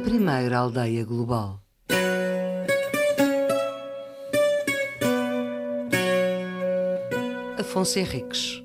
a primeira aldeia global. Afonso Henriques.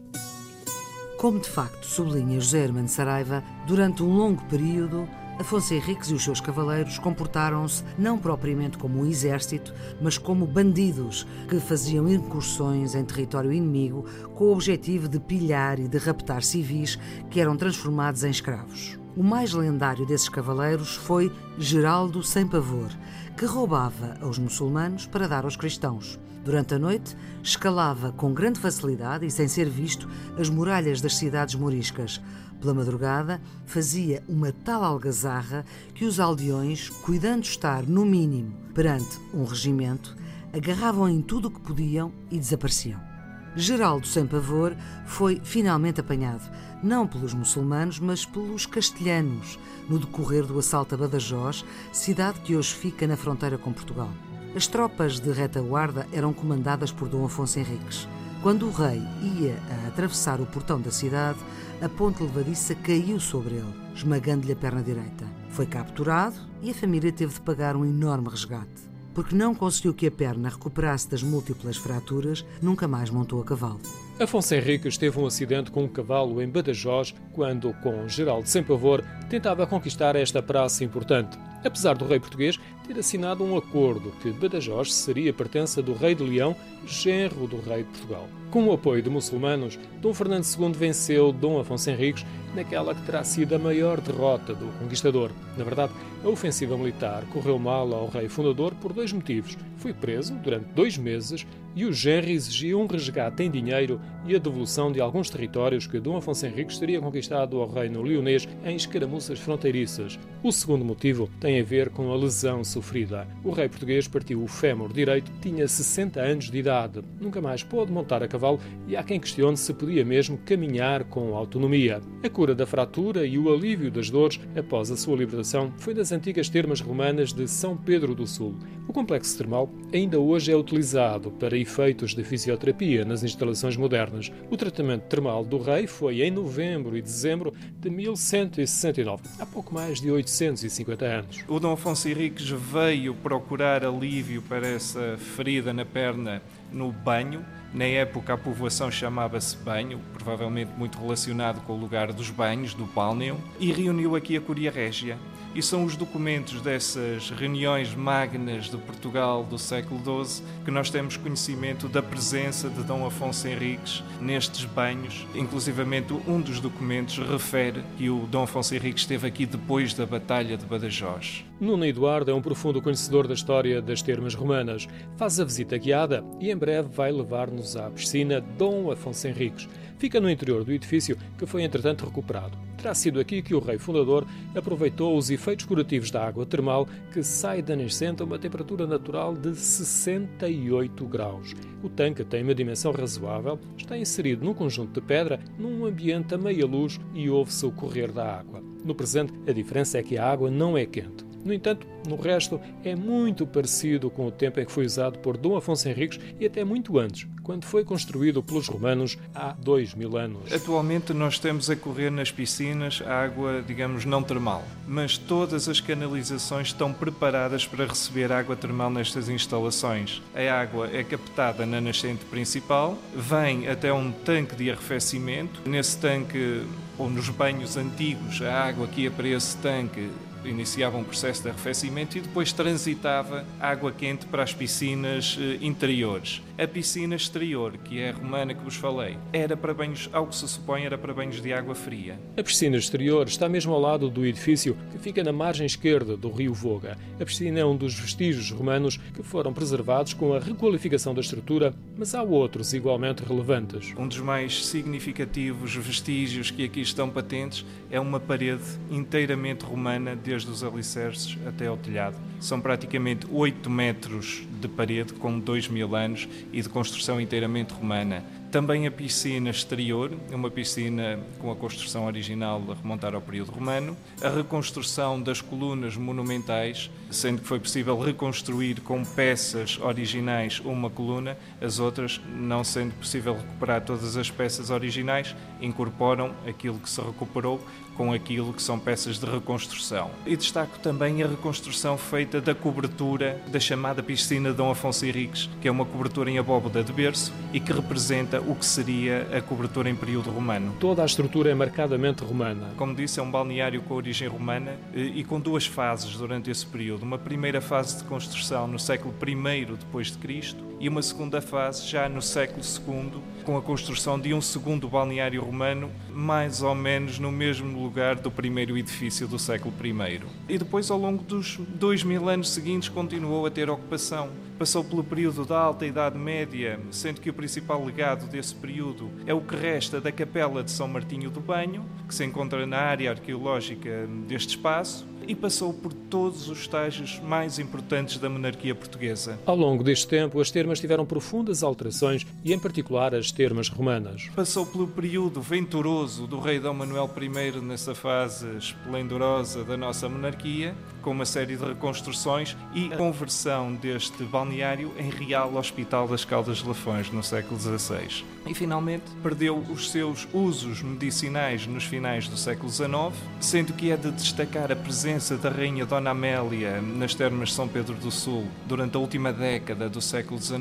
Como de facto sublinha José Hermano Saraiva, durante um longo período, Afonso Henriques e os seus cavaleiros comportaram-se não propriamente como um exército, mas como bandidos que faziam incursões em território inimigo com o objetivo de pilhar e de raptar civis que eram transformados em escravos. O mais lendário desses cavaleiros foi Geraldo Sem Pavor, que roubava aos muçulmanos para dar aos cristãos. Durante a noite, escalava com grande facilidade e sem ser visto as muralhas das cidades moriscas. Pela madrugada, fazia uma tal algazarra que os aldeões, cuidando estar, no mínimo, perante um regimento, agarravam em tudo o que podiam e desapareciam. Geraldo Sem Pavor foi finalmente apanhado, não pelos muçulmanos, mas pelos castelhanos, no decorrer do assalto a Badajoz, cidade que hoje fica na fronteira com Portugal. As tropas de retaguarda eram comandadas por Dom Afonso Henriques. Quando o rei ia a atravessar o portão da cidade, a ponte levadiça caiu sobre ele, esmagando-lhe a perna direita. Foi capturado e a família teve de pagar um enorme resgate. Porque não conseguiu que a perna recuperasse das múltiplas fraturas, nunca mais montou a cavalo. Afonso Henriques teve um acidente com um cavalo em Badajoz quando, com Geraldo Sem Pavor, tentava conquistar esta praça importante. Apesar do rei português ter assinado um acordo que Badajoz seria pertença do rei de Leão, genro do rei de Portugal. Com o apoio de muçulmanos, Dom Fernando II venceu Dom Afonso Henriques naquela que terá sido a maior derrota do conquistador. Na verdade, a ofensiva militar correu mal ao rei fundador por dois motivos. Foi preso durante dois meses e o genro exigiu um resgate em dinheiro e a devolução de alguns territórios que Dom Afonso Henriques teria conquistado ao reino leonês em escaramuças fronteiriças. O segundo motivo tem a ver com a lesão sofrida. O rei português partiu o fémur direito, tinha 60 anos de idade, nunca mais pôde montar a cavalo e há quem questione se podia mesmo caminhar com autonomia. A cura da fratura e o alívio das dores após a sua libertação foi das antigas termas romanas de São Pedro do Sul. O complexo termal ainda hoje é utilizado para efeitos de fisioterapia nas instalações modernas. O tratamento termal do rei foi em novembro e dezembro de 1169, há pouco mais de 850 anos. O Dom Afonso Henriques veio procurar alívio para essa ferida na perna no banho. Na época a povoação chamava-se Banho, provavelmente muito relacionado com o lugar dos banhos, do Balneum, e reuniu aqui a Curia Régia, e são os documentos dessas reuniões magnas de Portugal do século XII que nós temos conhecimento da presença de Dom Afonso Henriques nestes banhos. Inclusivamente, um dos documentos refere que o Dom Afonso Henriques esteve aqui depois da Batalha de Badajoz. Nuno Eduardo é um profundo conhecedor da história das termas romanas. Faz a visita guiada e em breve vai levar-nos à piscina Dom Afonso Henriques. Fica no interior do edifício que foi entretanto recuperado. Terá sido aqui que o rei fundador aproveitou os efeitos curativos da água termal que sai da nascente a uma temperatura natural de 68 graus. O tanque tem uma dimensão razoável, está inserido num conjunto de pedra, num ambiente a meia luz e ouve-se o correr da água. No presente, a diferença é que a água não é quente. No entanto, no resto é muito parecido com o tempo em que foi usado por Dom Afonso Henriques e até muito antes, quando foi construído pelos romanos há dois mil anos. Atualmente nós temos a correr nas piscinas água, digamos, não termal, mas todas as canalizações estão preparadas para receber água termal nestas instalações. A água é captada na nascente principal, vem até um tanque de arrefecimento. Nesse tanque ou nos banhos antigos, a água que ia para esse tanque iniciava um processo de arrefecimento e depois transitava água quente para as piscinas eh, interiores. A piscina exterior, que é a romana que vos falei, era para banhos, ao que se supõe, era para banhos de água fria. A piscina exterior está mesmo ao lado do edifício que fica na margem esquerda do rio Voga. A piscina é um dos vestígios romanos que foram preservados com a requalificação da estrutura, mas há outros igualmente relevantes. Um dos mais significativos vestígios que aqui estão patentes é uma parede inteiramente romana de desde os alicerces até ao telhado. São praticamente 8 metros de parede com 2 mil anos e de construção inteiramente romana. Também a piscina exterior, uma piscina com a construção original a remontar ao período romano, a reconstrução das colunas monumentais, sendo que foi possível reconstruir com peças originais uma coluna, as outras, não sendo possível recuperar todas as peças originais, incorporam aquilo que se recuperou com aquilo que são peças de reconstrução. E destaco também a reconstrução feita da cobertura da chamada piscina Dom Afonso Henriques, que é uma cobertura em abóboda de berço e que representa o que seria a cobertura em período romano. Toda a estrutura é marcadamente romana. Como disse, é um balneário com origem romana eh, e com duas fases durante esse período. Uma primeira fase de construção no século I depois de Cristo e uma segunda fase já no século II, com a construção de um segundo balneário romano, mais ou menos no mesmo lugar do primeiro edifício do século I. E depois, ao longo dos dois mil anos seguintes, continuou a ter ocupação. Passou pelo período da Alta Idade Média, sendo que o principal legado desse período é o que resta da Capela de São Martinho do Banho, que se encontra na área arqueológica deste espaço, e passou por todos os estágios mais importantes da monarquia portuguesa. Ao longo deste tempo, as termas tiveram profundas alterações e, em particular, as termas romanas. Passou pelo período venturoso do rei Dom Manuel I nessa fase esplendorosa da nossa monarquia, com uma série de reconstruções e a conversão deste balneário em Real Hospital das Caldas de Lafões no século XVI. E finalmente perdeu os seus usos medicinais nos finais do século XIX, sendo que é de destacar a presença da Rainha Dona Amélia nas termas de São Pedro do Sul durante a última década do século XIX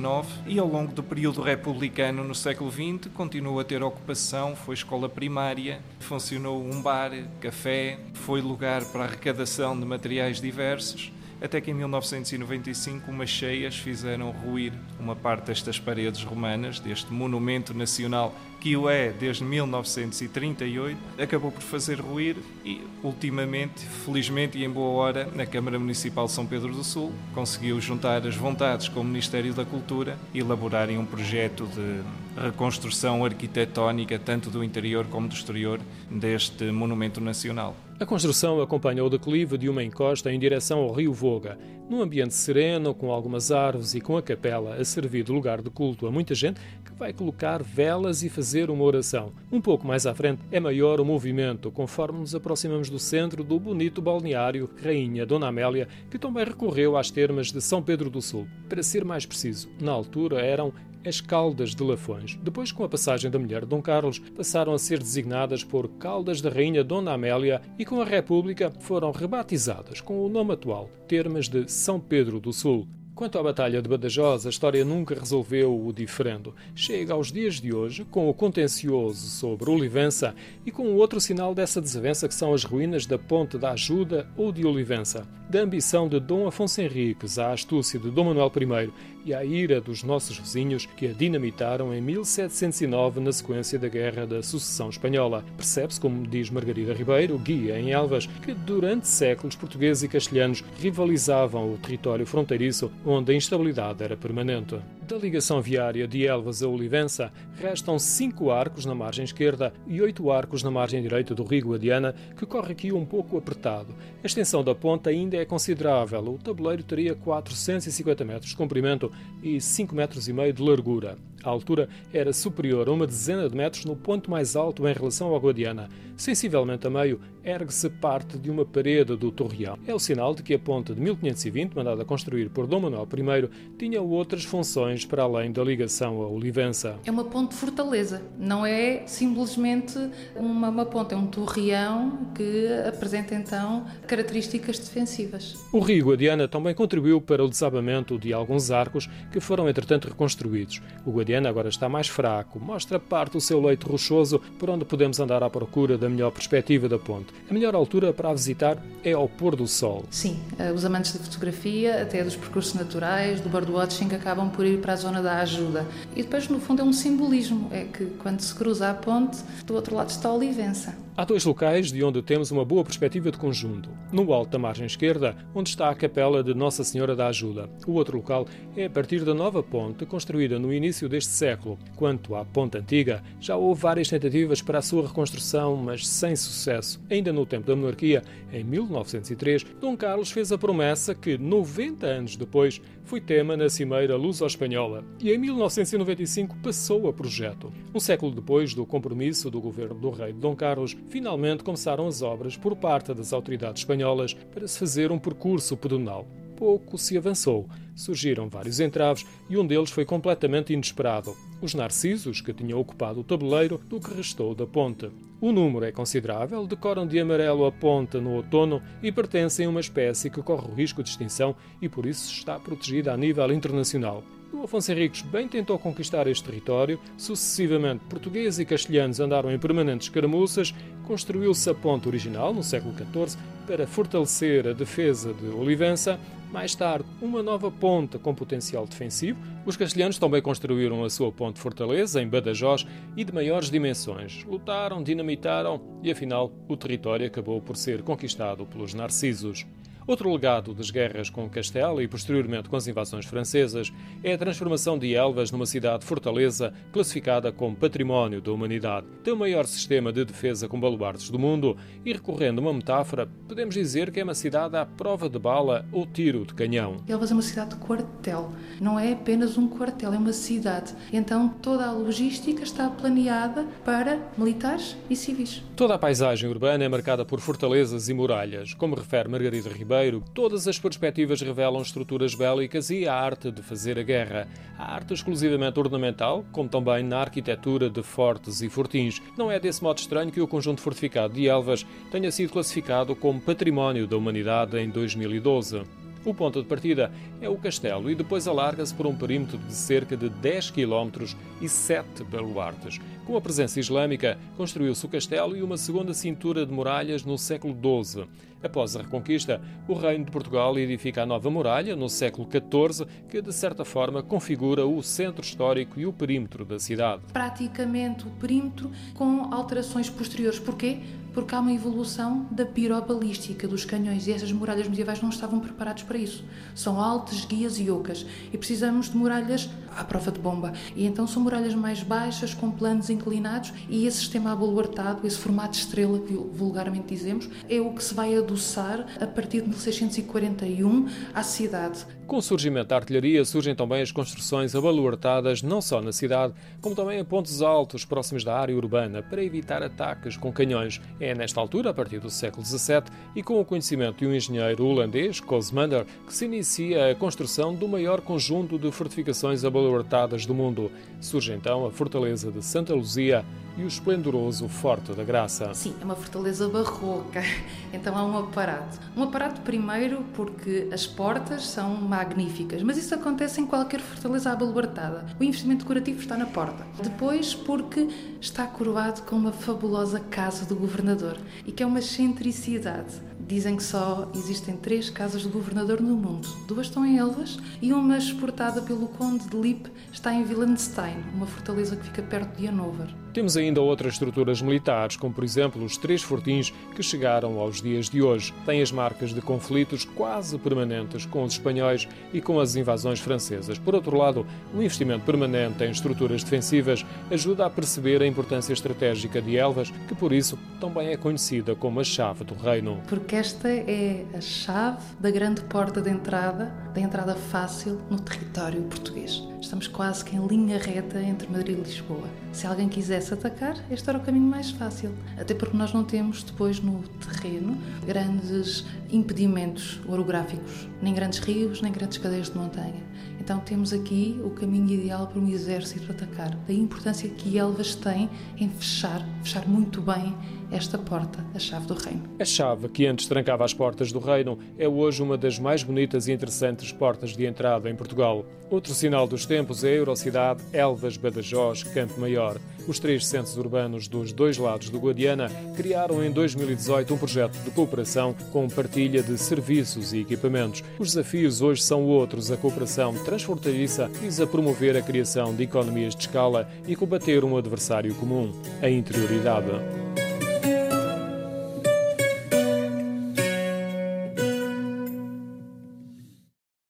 e ao longo do período republicano no século XX continuou a ter ocupação, foi escola primária, funcionou um bar, café, foi lugar para arrecadação de materiais diversos até que em 1995 umas cheias fizeram ruir uma parte destas paredes romanas, deste monumento nacional que o é desde 1938, acabou por fazer ruir e, ultimamente, felizmente e em boa hora, na Câmara Municipal de São Pedro do Sul, conseguiu juntar as vontades com o Ministério da Cultura e elaborarem um projeto de reconstrução arquitetónica, tanto do interior como do exterior, deste monumento nacional. A construção acompanha o declive de uma encosta em direção ao rio Voga, num ambiente sereno, com algumas árvores e com a capela a servir de lugar de culto a muita gente que vai colocar velas e fazer uma oração. Um pouco mais à frente é maior o movimento, conforme nos aproximamos do centro do bonito balneário Rainha Dona Amélia, que também recorreu às termas de São Pedro do Sul. Para ser mais preciso, na altura eram as Caldas de Lafões. Depois, com a passagem da mulher Dom Carlos, passaram a ser designadas por Caldas da Rainha Dona Amélia e com a República foram rebatizadas com o nome atual, Termas de São Pedro do Sul. Quanto à Batalha de Badajoz, a história nunca resolveu o diferendo. Chega aos dias de hoje, com o contencioso sobre Olivença e com outro sinal dessa desavença que são as ruínas da Ponte da Ajuda ou de Olivença. Da ambição de Dom Afonso Henriques à astúcia de Dom Manuel I e à ira dos nossos vizinhos que a dinamitaram em 1709 na sequência da Guerra da Sucessão Espanhola. Percebe-se, como diz Margarida Ribeiro, guia em Elvas, que durante séculos portugueses e castelhanos rivalizavam o território fronteiriço onde a instabilidade era permanente. Da ligação viária de Elvas a Olivença, restam cinco arcos na margem esquerda e oito arcos na margem direita do Rio Guadiana, que corre aqui um pouco apertado. A extensão da ponta ainda é considerável. O tabuleiro teria 450 metros de comprimento e 5 metros e meio de largura. A altura era superior a uma dezena de metros no ponto mais alto em relação ao Guadiana. Sensivelmente a meio, ergue-se parte de uma parede do Torreão. É o sinal de que a ponte de 1520, mandada construir por Dom Manuel I, tinha outras funções para além da ligação a Olivença. É uma ponte fortaleza, não é simplesmente uma, uma ponte, é um torreão que apresenta então características defensivas. O rio Guadiana também contribuiu para o desabamento de alguns arcos que foram entretanto reconstruídos. O Guadiana agora está mais fraco, mostra parte do seu leito rochoso por onde podemos andar à procura da melhor perspectiva da ponte. A melhor altura para a visitar é ao pôr do sol. Sim, eh, os amantes de fotografia, até dos percursos naturais, do birdwatching, acabam por ir para a zona da ajuda. E depois, no fundo, é um simbolismo, é que quando se cruza a ponte, do outro lado está a Olivença. Há dois locais de onde temos uma boa perspectiva de conjunto. No alto da margem esquerda, onde está a capela de Nossa Senhora da Ajuda. O outro local é a partir da nova ponte construída no início deste século. Quanto à ponte antiga, já houve várias tentativas para a sua reconstrução, mas sem sucesso. Ainda no tempo da monarquia, em 1903, Dom Carlos fez a promessa que, 90 anos depois, foi tema na Cimeira Luso-Espanhola e em 1995 passou a projeto. Um século depois do compromisso do governo do rei Dom Carlos, finalmente começaram as obras por parte das autoridades espanholas para se fazer um percurso pedonal. Pouco se avançou. Surgiram vários entraves e um deles foi completamente inesperado: os narcisos que tinham ocupado o tabuleiro do que restou da ponte. O número é considerável, decoram de amarelo a ponta no outono e pertencem a uma espécie que corre o risco de extinção e por isso está protegida a nível internacional. O Afonso Henriques bem tentou conquistar este território, sucessivamente portugueses e castelhanos andaram em permanentes caramuças, construiu-se a ponte original no século XIV para fortalecer a defesa de Olivença, mais tarde uma nova ponte com potencial defensivo. Os castelhanos também construíram a sua ponte fortaleza em Badajoz e de maiores dimensões. Lutaram, dinamitaram e afinal o território acabou por ser conquistado pelos narcisos. Outro legado das guerras com Castela e posteriormente com as invasões francesas é a transformação de Elvas numa cidade-fortaleza classificada como Património da Humanidade. Tem o maior sistema de defesa com baluartes do mundo e, recorrendo a uma metáfora, podemos dizer que é uma cidade à prova de bala ou tiro de canhão. Elvas é uma cidade de quartel, não é apenas um quartel, é uma cidade. Então toda a logística está planeada para militares e civis. Toda a paisagem urbana é marcada por fortalezas e muralhas, como refere Margarida Ribeiro Ribeiro, todas as perspectivas revelam estruturas bélicas e a arte de fazer a guerra. A arte exclusivamente ornamental, como também na arquitetura de fortes e fortins. Não é desse modo estranho que o conjunto fortificado de Elvas tenha sido classificado como Património da Humanidade em 2012. O ponto de partida é o castelo e depois alarga-se por um perímetro de cerca de 10 km e 7 baluartes. Com a presença islâmica, construiu-se o castelo e uma segunda cintura de muralhas no século XII. Após a Reconquista, o Reino de Portugal edifica a nova muralha no século XIV, que de certa forma configura o centro histórico e o perímetro da cidade. Praticamente o perímetro com alterações posteriores. Porquê? Porque há uma evolução da pirobalística dos canhões e essas muralhas medievais não estavam preparados para isso. São altas, guias e ocas e precisamos de muralhas à prova de bomba. E então são muralhas mais baixas, com planos inclinados e esse sistema abaluartado, esse formato de estrela que vulgarmente dizemos, é o que se vai adoçar a partir de 1641 à cidade. Com o surgimento da artilharia surgem também as construções abaluartadas não só na cidade, como também em pontos altos próximos da área urbana, para evitar ataques com canhões. É nesta altura, a partir do século XVII, e com o conhecimento de um engenheiro holandês, Cosmander, que se inicia a construção do maior conjunto de fortificações abaluartadas do mundo. Surge então a fortaleza de Santa Luzia, e o esplendoroso Forte da Graça. Sim, é uma fortaleza barroca, então há um aparato. Um aparato, primeiro, porque as portas são magníficas, mas isso acontece em qualquer fortaleza abaluartada. O investimento decorativo está na porta. Depois, porque está coroado com uma fabulosa casa do governador e que é uma excentricidade. Dizem que só existem três casas do governador no mundo. Duas estão em Elvas e uma exportada pelo conde de Lippe está em Willenstein, uma fortaleza que fica perto de Hannover. Temos ainda outras estruturas militares, como por exemplo os três fortins que chegaram aos dias de hoje. Têm as marcas de conflitos quase permanentes com os espanhóis e com as invasões francesas. Por outro lado, o investimento permanente em estruturas defensivas ajuda a perceber a importância estratégica de Elvas, que por isso também é conhecida como a chave do reino. Porque esta é a chave da grande porta de entrada, da entrada fácil no território português. Estamos quase que em linha reta entre Madrid e Lisboa. Se alguém quisesse atacar, este era o caminho mais fácil. Até porque nós não temos depois no terreno grandes impedimentos orográficos, nem grandes rios, nem grandes cadeias de montanha. Então temos aqui o caminho ideal para um exército atacar. Da importância que Elvas tem em fechar, fechar muito bem esta porta, a chave do reino. A chave que antes trancava as portas do reino é hoje uma das mais bonitas e interessantes portas de entrada em Portugal. Outro sinal dos tempos é a Eurocidade Elvas Badajoz Campo Maior. Os três centros urbanos dos dois lados do Guadiana criaram em 2018 um projeto de cooperação com partilha de serviços e equipamentos. Os desafios hoje são outros. A cooperação transfronteiriça visa promover a criação de economias de escala e combater um adversário comum, a interioridade.